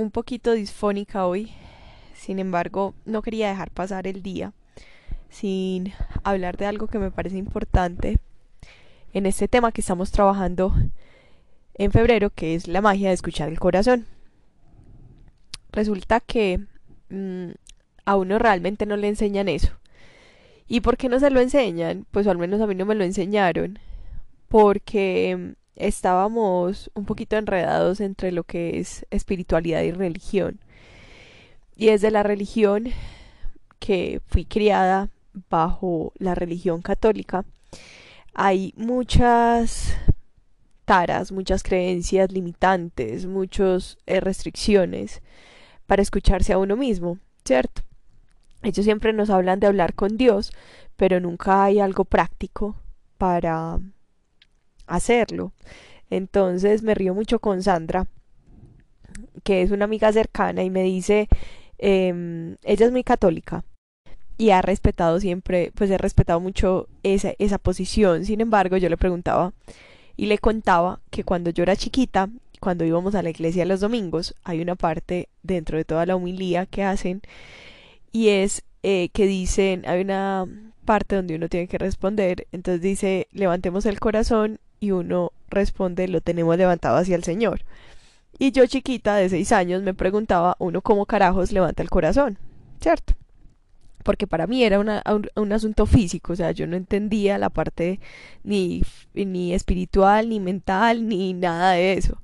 un poquito disfónica hoy. Sin embargo, no quería dejar pasar el día sin hablar de algo que me parece importante en este tema que estamos trabajando en febrero, que es la magia de escuchar el corazón. Resulta que mm, a uno realmente no le enseñan eso. ¿Y por qué no se lo enseñan? Pues al menos a mí no me lo enseñaron. Porque estábamos un poquito enredados entre lo que es espiritualidad y religión. Y desde la religión que fui criada bajo la religión católica, hay muchas taras, muchas creencias limitantes, muchas eh, restricciones para escucharse a uno mismo, ¿cierto? Ellos siempre nos hablan de hablar con Dios, pero nunca hay algo práctico para hacerlo. Entonces me río mucho con Sandra, que es una amiga cercana, y me dice, eh, ella es muy católica y ha respetado siempre, pues he respetado mucho esa, esa posición. Sin embargo, yo le preguntaba y le contaba que cuando yo era chiquita, cuando íbamos a la iglesia los domingos, hay una parte dentro de toda la humilía que hacen y es eh, que dicen, hay una parte donde uno tiene que responder, entonces dice, levantemos el corazón y uno responde lo tenemos levantado hacia el Señor. Y yo chiquita de seis años me preguntaba uno cómo carajos levanta el corazón, ¿cierto? Porque para mí era una, un, asunto físico, o sea, yo no entendía la parte ni, ni espiritual, ni mental, ni nada de eso.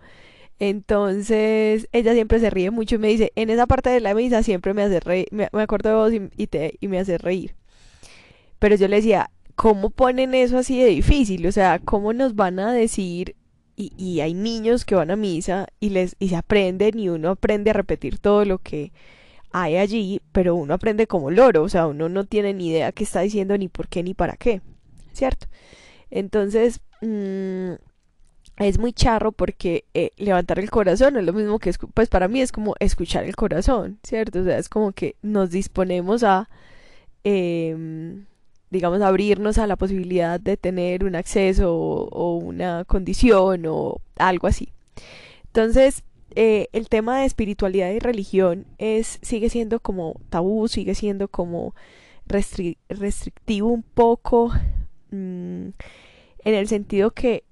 Entonces, ella siempre se ríe mucho y me dice, en esa parte de la misa siempre me hace reír, me, acuerdo de vos y, te, y me hace reír. Pero yo le decía, ¿cómo ponen eso así de difícil? O sea, ¿cómo nos van a decir? Y, y hay niños que van a misa y, les, y se aprenden y uno aprende a repetir todo lo que hay allí, pero uno aprende como loro, o sea, uno no tiene ni idea qué está diciendo, ni por qué, ni para qué, ¿cierto? Entonces, mmm, es muy charro porque eh, levantar el corazón es lo mismo que, pues para mí es como escuchar el corazón, ¿cierto? O sea, es como que nos disponemos a... Eh, digamos, abrirnos a la posibilidad de tener un acceso o, una condición o algo así. Entonces, eh, el tema de espiritualidad y religión es, sigue siendo como tabú, sigue siendo como restrictivo un poco, mm, en el sentido que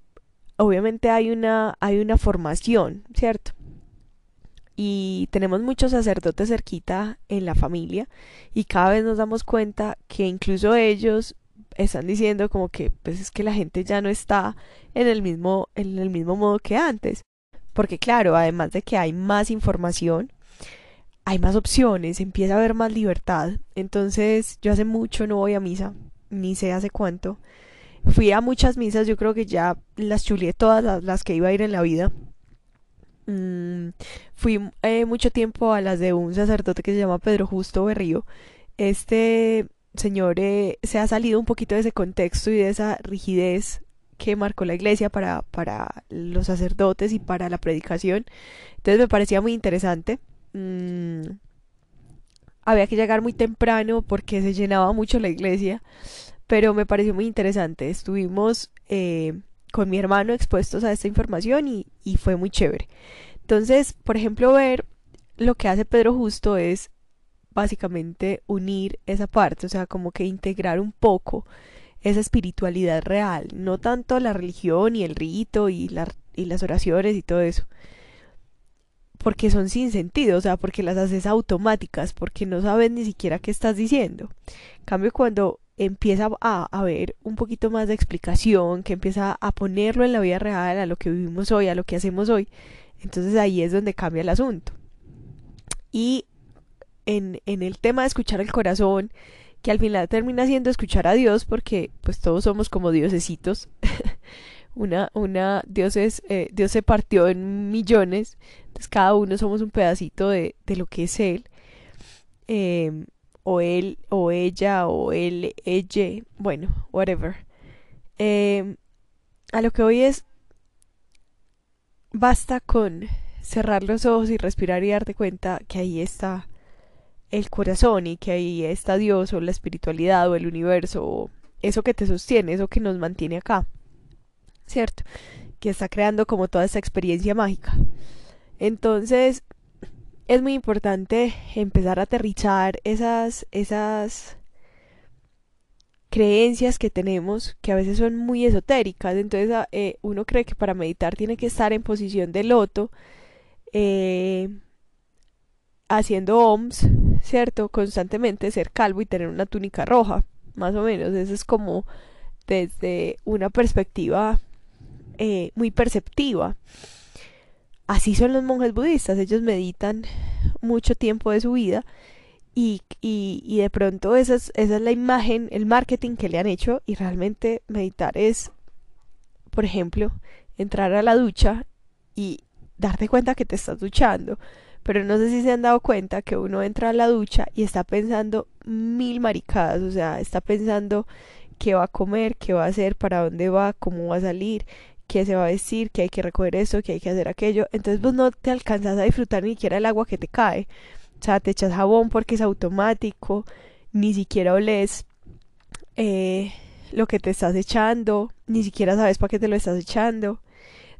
obviamente hay una, hay una formación, ¿cierto? Y tenemos muchos sacerdotes cerquita en la familia y cada vez nos damos cuenta que incluso ellos están diciendo como que pues es que la gente ya no está en el mismo en el mismo modo que antes. Porque claro además de que hay más información hay más opciones empieza a haber más libertad. Entonces yo hace mucho no voy a misa ni sé hace cuánto. Fui a muchas misas yo creo que ya las chulié todas las, las que iba a ir en la vida Mm, fui eh, mucho tiempo a las de un sacerdote que se llama Pedro Justo Berrío. Este señor eh, se ha salido un poquito de ese contexto y de esa rigidez que marcó la iglesia para, para los sacerdotes y para la predicación. Entonces me parecía muy interesante. Mm, había que llegar muy temprano porque se llenaba mucho la iglesia, pero me pareció muy interesante. Estuvimos eh, con mi hermano expuestos a esta información y, y fue muy chévere. Entonces, por ejemplo, ver lo que hace Pedro Justo es básicamente unir esa parte, o sea, como que integrar un poco esa espiritualidad real, no tanto la religión y el rito y, y las oraciones y todo eso, porque son sin sentido, o sea, porque las haces automáticas, porque no sabes ni siquiera qué estás diciendo. En cambio, cuando empieza a haber un poquito más de explicación, que empieza a ponerlo en la vida real, a lo que vivimos hoy, a lo que hacemos hoy, entonces ahí es donde cambia el asunto. Y en, en el tema de escuchar el corazón, que al final termina siendo escuchar a Dios, porque pues todos somos como diosesitos. una, una, Dios eh, Dios se partió en millones, entonces cada uno somos un pedacito de, de lo que es Él. Eh, o él o ella o él, ella, bueno, whatever. Em, a lo que hoy es, basta con cerrar los ojos y respirar y darte cuenta que ahí está el corazón y que ahí está Dios o la espiritualidad o el universo o eso que te sostiene, eso que nos mantiene acá, ¿cierto? Que está creando como toda esa experiencia mágica. Entonces, es muy importante empezar a aterrizar esas, esas creencias que tenemos que a veces son muy esotéricas. Entonces ah, eh, uno cree que para meditar tiene que estar en posición de loto, eh, haciendo OMS, ¿cierto? Constantemente ser calvo y tener una túnica roja, más o menos. Eso es como desde una perspectiva eh, muy perceptiva. Así son los monjes budistas, ellos meditan mucho tiempo de su vida y, y, de pronto esa es, esa es la imagen, el marketing que le han hecho y realmente meditar es, por ejemplo, entrar a la ducha y darte cuenta que te estás duchando. Pero no sé si se han dado cuenta que uno entra a la ducha y está pensando mil maricadas, o sea, está pensando qué va a comer, qué va a hacer, para dónde va, cómo va a salir, qué se va a vestir, que hay que recoger eso, que hay que hacer aquello. Entonces vos no te alcanzas a disfrutar ni siquiera el agua que te cae. O sea, te echas jabón porque es automático, ni siquiera olés eh, lo que te estás echando, ni siquiera sabes para qué te lo estás echando.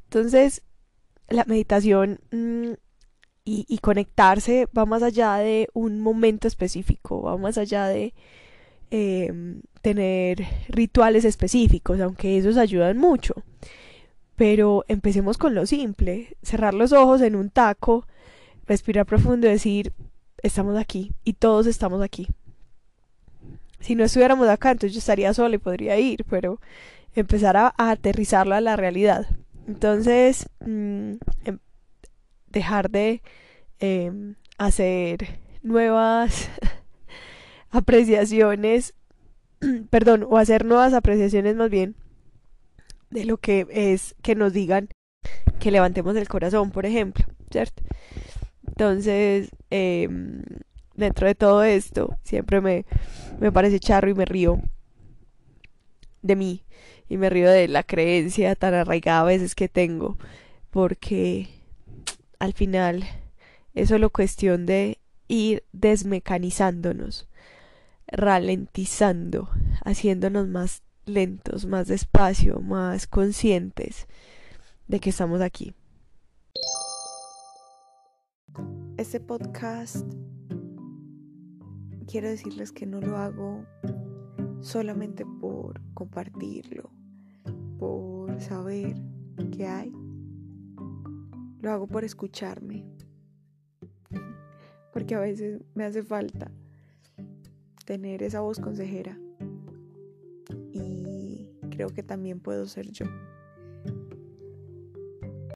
Entonces, la meditación mm, y, y, conectarse va más allá de un momento específico, va más allá de eh, tener rituales específicos, aunque esos ayudan mucho. Pero empecemos con lo simple, cerrar los ojos en un taco, respirar profundo y decir, estamos aquí y todos estamos aquí. Si no estuviéramos acá, entonces yo estaría sola y podría ir, pero empezar a, aterrizarlo a la realidad. Entonces, mm, em, dejar de em, hacer nuevas apreciaciones, perdón, o hacer nuevas apreciaciones más bien de lo que es que nos digan que levantemos el corazón, por ejemplo, ¿cierto? Entonces, em, dentro de todo esto, siempre me, me parece charro y me río de mí y me río de la creencia tan arraigada a veces que tengo, porque al final es solo cuestión de ir desmecanizándonos, ralentizando, haciéndonos más lentos, más despacio, más conscientes de que estamos aquí. Este podcast quiero decirles que no lo hago solamente por compartirlo, por saber qué hay. Lo hago por escucharme. Porque a veces me hace falta tener esa voz consejera. Creo que también puedo ser yo.